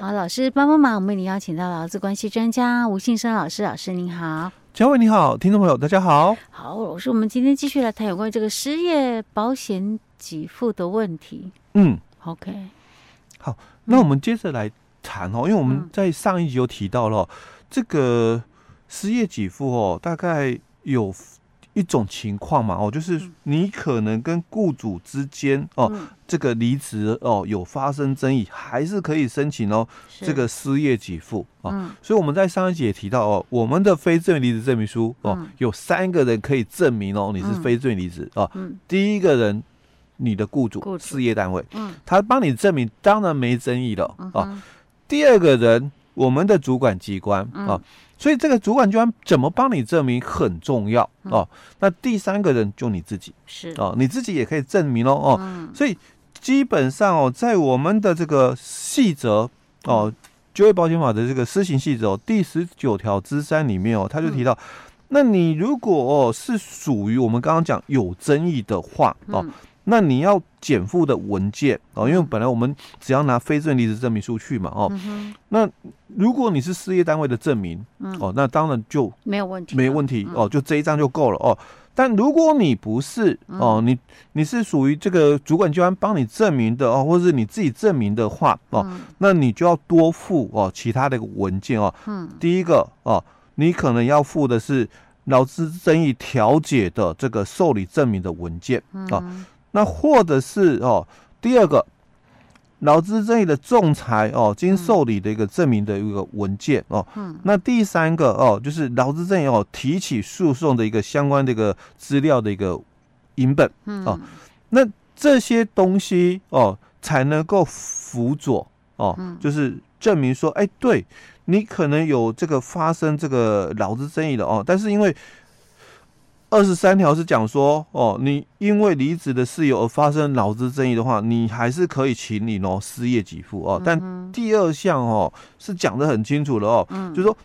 好，老师帮帮忙，我们已经邀请到劳资关系专家吴信生老师，老师您好。嘉伟你好，听众朋友大家好。好，老师，我们今天继续来谈有关于这个失业保险给付的问题。嗯，OK。好，那我们接着来谈哦，因为我们在上一集有提到了、哦嗯、这个失业给付哦，大概有。一种情况嘛，哦，就是你可能跟雇主之间哦，嗯、这个离职哦有发生争议，还是可以申请哦这个失业给付啊。嗯、所以我们在上一集也提到哦，我们的非自愿离职证明书哦，嗯、有三个人可以证明哦你是非自愿离职哦。嗯、第一个人，你的雇主，雇主。事业单位，嗯，他帮你证明，当然没争议了、嗯、哼。哦。第二个人，我们的主管机关啊。所以这个主管机关怎么帮你证明很重要哦。那第三个人就你自己是哦，你自己也可以证明哦哦。所以基本上哦，在我们的这个细则哦，就业保险法的这个施行细则哦，第十九条之三里面哦，他就提到，那你如果哦是属于我们刚刚讲有争议的话哦。那你要减负的文件哦，因为本来我们只要拿非正离职证明书去嘛哦，嗯、那如果你是事业单位的证明、嗯、哦，那当然就没有问题，没问题哦，就这一张就够了哦。但如果你不是哦，你你是属于这个主管机关帮你证明的哦，或者是你自己证明的话哦，嗯、那你就要多付哦其他的文件哦。嗯，第一个哦，你可能要付的是劳资争议调解的这个受理证明的文件啊。那或者是哦，第二个劳资争议的仲裁哦，经受理的一个证明的一个文件哦。嗯。那第三个哦，就是劳资争议哦，提起诉讼的一个相关的一个资料的一个影本。嗯。哦，那这些东西哦，才能够辅佐哦，就是证明说，哎，对你可能有这个发生这个劳资争议的哦，但是因为。二十三条是讲说，哦，你因为离职的事由而发生劳资争议的话，你还是可以请你哦失业给付哦。但第二项哦是讲的很清楚的哦，嗯、就是说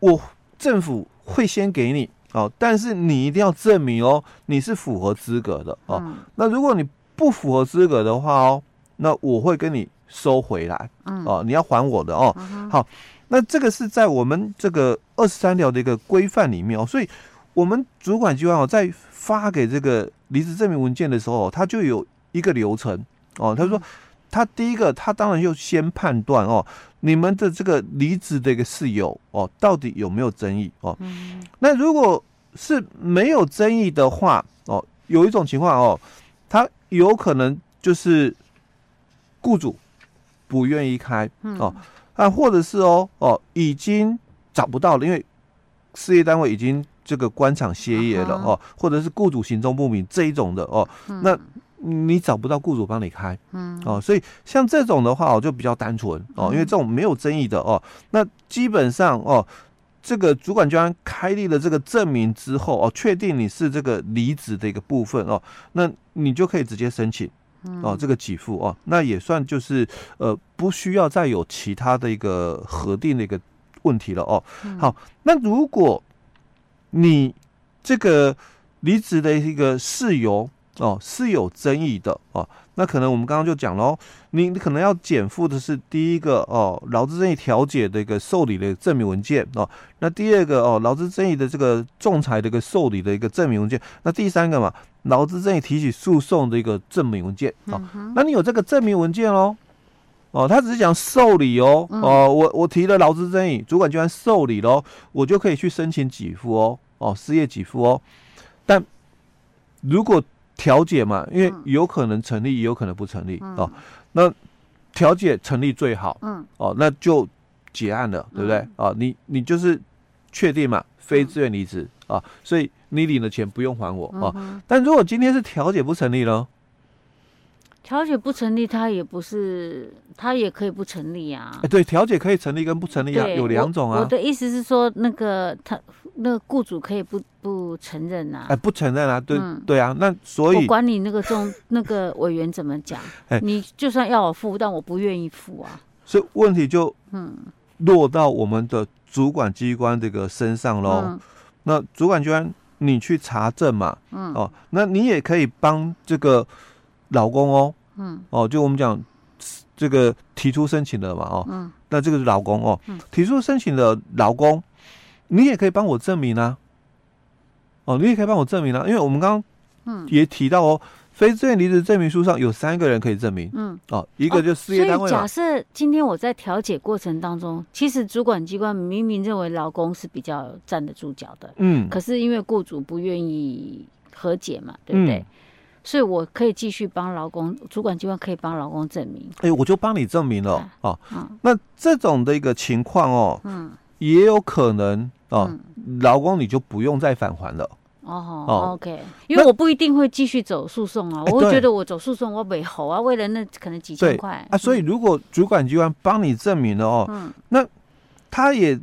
我政府会先给你哦，但是你一定要证明哦你是符合资格的哦。嗯、那如果你不符合资格的话哦，那我会跟你收回来哦，你要还我的哦。好，那这个是在我们这个二十三条的一个规范里面哦，所以。我们主管机关哦，在发给这个离职证明文件的时候，他就有一个流程哦。他说，他第一个，他当然就先判断哦，你们的这个离职的一个事由哦，到底有没有争议哦？那如果是没有争议的话哦，有一种情况哦，他有可能就是雇主不愿意开哦，啊，或者是哦哦，已经找不到了，因为事业单位已经。这个官场歇业了哦，或者是雇主行踪不明这一种的哦，那你找不到雇主帮你开，嗯。哦，所以像这种的话我，就比较单纯哦，因为这种没有争议的哦，那基本上哦，这个主管机关开立了这个证明之后哦，确定你是这个离职的一个部分哦，那你就可以直接申请哦，这个给付哦，那也算就是呃，不需要再有其他的一个核定的一个问题了哦。好，那如果你这个离职的一个事由哦，是有争议的哦，那可能我们刚刚就讲了哦，你你可能要减负的是第一个哦，劳资争议调解的一个受理的证明文件哦，那第二个哦，劳资争议的这个仲裁的一个受理的一个证明文件，那第三个嘛，劳资争议提起诉讼的一个证明文件哦，那你有这个证明文件哦，哦，他只是讲受理哦，哦，我我提了劳资争议，主管机关受理喽，我就可以去申请给付哦。哦，失业给付哦，但如果调解嘛，因为有可能成立，也有可能不成立、嗯、哦。那调解成立最好，嗯，哦，那就结案了，对不对？啊、嗯哦，你你就是确定嘛，非自愿离职啊，所以你领的钱不用还我啊。但如果今天是调解不成立呢？调解不成立，他也不是，他也可以不成立啊。哎，对，调解可以成立跟不成立啊，有两种啊。我的意思是说，那个他那个雇主可以不不承认啊。哎，不承认啊，对、嗯、对啊，那所以我管你那个中 那个委员怎么讲，哎，你就算要我付，但我不愿意付啊。所以问题就嗯落到我们的主管机关这个身上喽。嗯、那主管机关你去查证嘛，嗯哦，那你也可以帮这个。老公哦，嗯，哦，就我们讲这个提出申请的嘛，哦，嗯，那这个是劳工哦，嗯，提出申请的劳工，你也可以帮我证明啊，哦，你也可以帮我证明啊，因为我们刚刚嗯也提到哦。非自愿离职证明书上有三个人可以证明，嗯，哦，一个就事业单位。所以假设今天我在调解过程当中，其实主管机关明明认为劳工是比较站得住脚的，嗯，可是因为雇主不愿意和解嘛，对不对？嗯、所以我可以继续帮劳工，主管机关可以帮劳工证明。哎、欸，我就帮你证明了，啊、哦，嗯、那这种的一个情况哦，嗯，也有可能哦，劳、嗯、工你就不用再返还了。哦，哦，OK，因为我不一定会继续走诉讼啊，我会觉得我走诉讼我没好啊，为了那可能几千块。啊，所以如果主管机关帮你证明了哦，嗯，那他也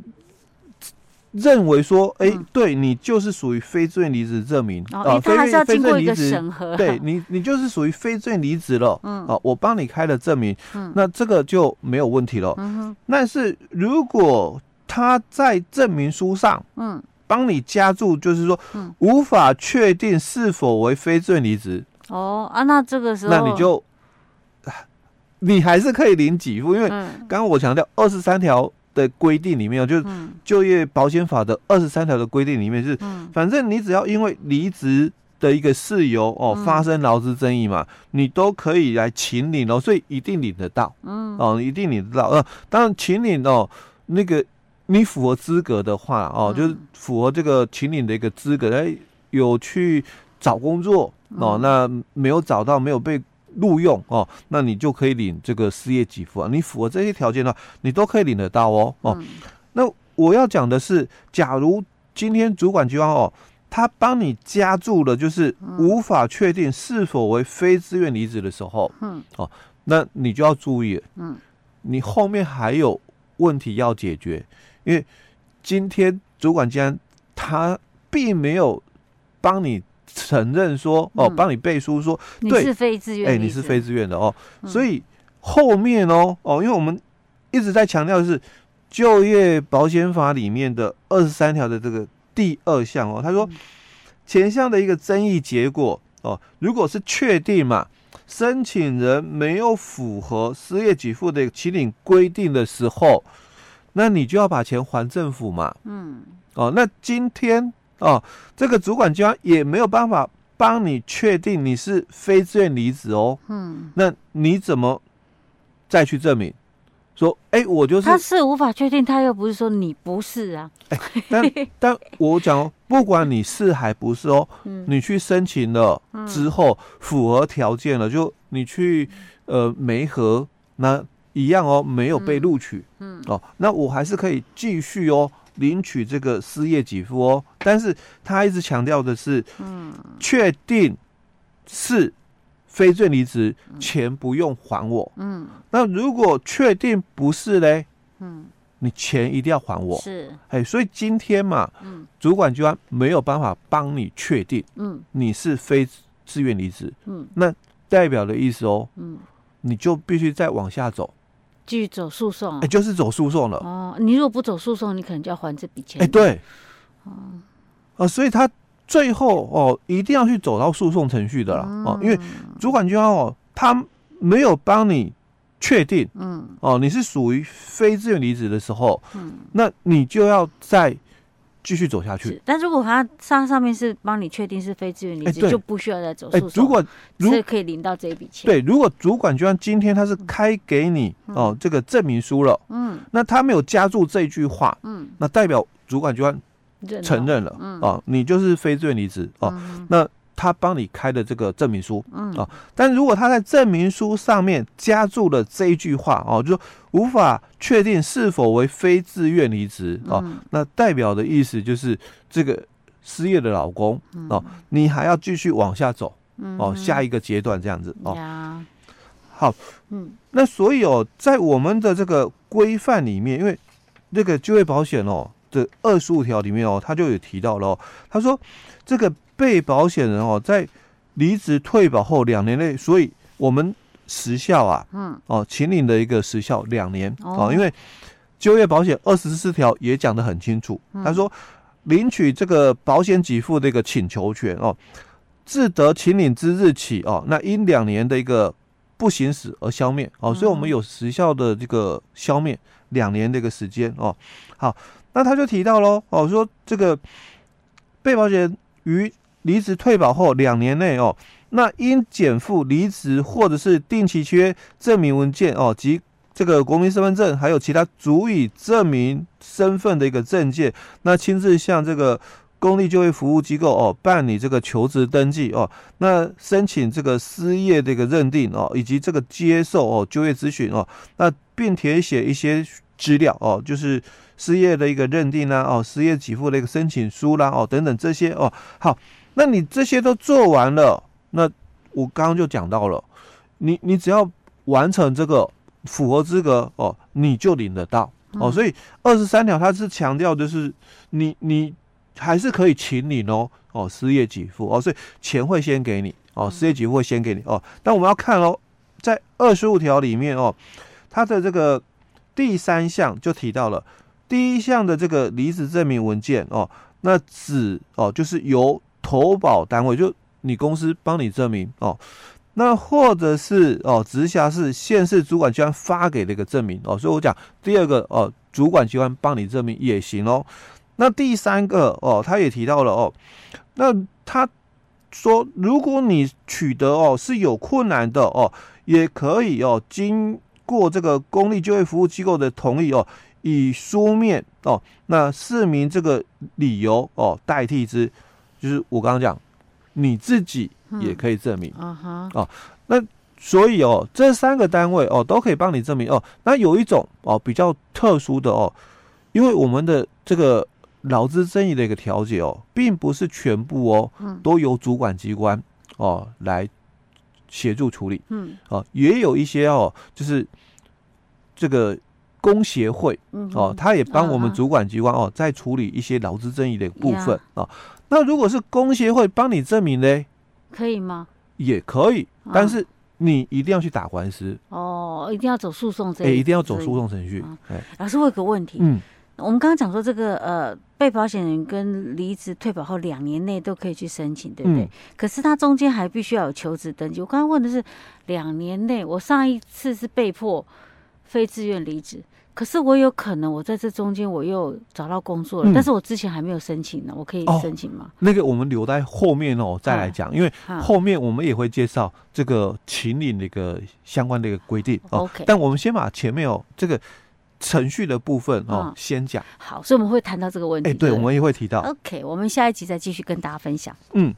认为说，哎，对你就是属于非自愿离职证明啊，他还是要经过一个审核，对你，你就是属于非自愿离职了，嗯，啊，我帮你开了证明，嗯，那这个就没有问题了，嗯，但是如果他在证明书上，嗯。帮你加注，就是说，无法确定是否为非自愿离职。哦啊，那这个时候，那你就，你还是可以领给付，因为刚刚我强调二十三条的规定里面，就是就业保险法的二十三条的规定里面是，反正你只要因为离职的一个事由哦发生劳资争议嘛，你都可以来请领哦，所以一定领得到。嗯，哦，一定领得到。呃，当然请领哦，那个。你符合资格的话，哦，就是符合这个请领的一个资格，哎，有去找工作哦，那没有找到，没有被录用哦，那你就可以领这个失业给付啊。你符合这些条件的话，你都可以领得到哦。哦，那我要讲的是，假如今天主管机关哦，他帮你加注了，就是无法确定是否为非自愿离职的时候，嗯，哦，那你就要注意，嗯，你后面还有问题要解决。因为今天主管机关他并没有帮你承认说哦，帮你背书说对，你是非自愿，哎，你是非自愿的哦，所以后面哦哦，因为我们一直在强调的是就业保险法里面的二十三条的这个第二项哦，他说前项的一个争议结果哦，如果是确定嘛，申请人没有符合失业给付的起领规定的时候。那你就要把钱还政府嘛。嗯。哦，那今天哦，这个主管机关也没有办法帮你确定你是非自愿离职哦。嗯。那你怎么再去证明？说，哎，我就是。他是无法确定，他又不是说你不是啊。哎，但 但我讲哦，不管你是还不是哦，嗯、你去申请了之后符合条件了，就你去呃没合那。一样哦，没有被录取，嗯，嗯哦，那我还是可以继续哦领取这个失业给付哦。但是他一直强调的是，嗯，确定是非自愿离职，钱不用还我，嗯。那如果确定不是嘞，嗯，你钱一定要还我，是，哎，所以今天嘛，嗯，主管机关没有办法帮你确定，嗯，你是非自愿离职，嗯，那代表的意思哦，嗯，你就必须再往下走。继续走诉讼，哎，就是走诉讼了。哦，你如果不走诉讼，你可能就要还这笔钱。哎，对，哦，啊，所以他最后哦，一定要去走到诉讼程序的了哦，因为主管机关哦，他没有帮你确定，嗯，哦，你是属于非自愿离职的时候，嗯，那你就要在。继续走下去，但如果他上上面是帮你确定是非自愿离职，就不需要再走诉讼。如果是可以领到这一笔钱，对，如果主管就像今天他是开给你哦这个证明书了，嗯，那他没有加注这句话，嗯，那代表主管机关承认了，嗯，哦，你就是非自愿离职哦，那。他帮你开的这个证明书，嗯。啊，但如果他在证明书上面加注了这一句话哦，就说无法确定是否为非自愿离职哦，那代表的意思就是这个失业的老公哦，你还要继续往下走哦，下一个阶段这样子哦。好，嗯，那所以哦，在我们的这个规范里面，因为那个就业保险哦的二十五条里面哦，他就有提到了，他说这个。被保险人哦，在离职退保后两年内，所以我们时效啊，嗯，哦，秦岭的一个时效两年。哦，因为就业保险二十四条也讲得很清楚，他说领取这个保险给付的一个请求权哦，自得秦岭之日起哦，那因两年的一个不行使而消灭。哦，所以我们有时效的这个消灭两年的一个时间哦。好，那他就提到喽哦，说这个被保险人于离职退保后两年内哦，那应减负离职或者是定期契约证明文件哦及这个国民身份证，还有其他足以证明身份的一个证件，那亲自向这个。公立就业服务机构哦，办理这个求职登记哦，那申请这个失业的一个认定哦，以及这个接受哦就业咨询哦，那并填写一些资料哦，就是失业的一个认定啦哦，失业给付的一个申请书啦哦等等这些哦，好，那你这些都做完了，那我刚刚就讲到了，你你只要完成这个符合资格哦，你就领得到哦，所以二十三条它是强调的是你你。还是可以请你哦，哦，失业给付哦，所以钱会先给你哦，失业给付会先给你哦。但我们要看哦，在二十五条里面哦，它的这个第三项就提到了第一项的这个离职证明文件哦，那只哦就是由投保单位就你公司帮你证明哦，那或者是哦直辖市县市主管机关发给的一个证明哦，所以我讲第二个哦，主管机关帮你证明也行哦。那第三个哦，他也提到了哦，那他说，如果你取得哦是有困难的哦，也可以哦，经过这个公立就业服务机构的同意哦，以书面哦，那释明这个理由哦，代替之，就是我刚刚讲，你自己也可以证明，嗯、啊哈，哦，那所以哦，这三个单位哦都可以帮你证明哦。那有一种哦比较特殊的哦，因为我们的这个。劳资争议的一个调解哦，并不是全部哦，都由主管机关哦来协助处理。嗯，哦，也有一些哦，就是这个工协会哦，他也帮我们主管机关哦，在处理一些劳资争议的部分哦。那如果是工协会帮你证明呢？可以吗？也可以，但是你一定要去打官司哦，一定要走诉讼这，哎，一定要走诉讼程序。哎，老师，我有个问题，嗯。我们刚刚讲说，这个呃，被保险人跟离职退保后两年内都可以去申请，对不对？嗯、可是他中间还必须要有求职登记。我刚刚问的是两年内，我上一次是被迫非自愿离职，可是我有可能我在这中间我又找到工作了，嗯、但是我之前还没有申请呢，我可以申请吗？哦、那个我们留在后面哦再来讲，啊、因为后面我们也会介绍这个秦岭的一个相关的一个规定哦。OK，但我们先把前面哦这个。程序的部分哦，先讲好，所以我们会谈到这个问题。哎，对，我们也会提到。OK，我们下一集再继续跟大家分享。嗯。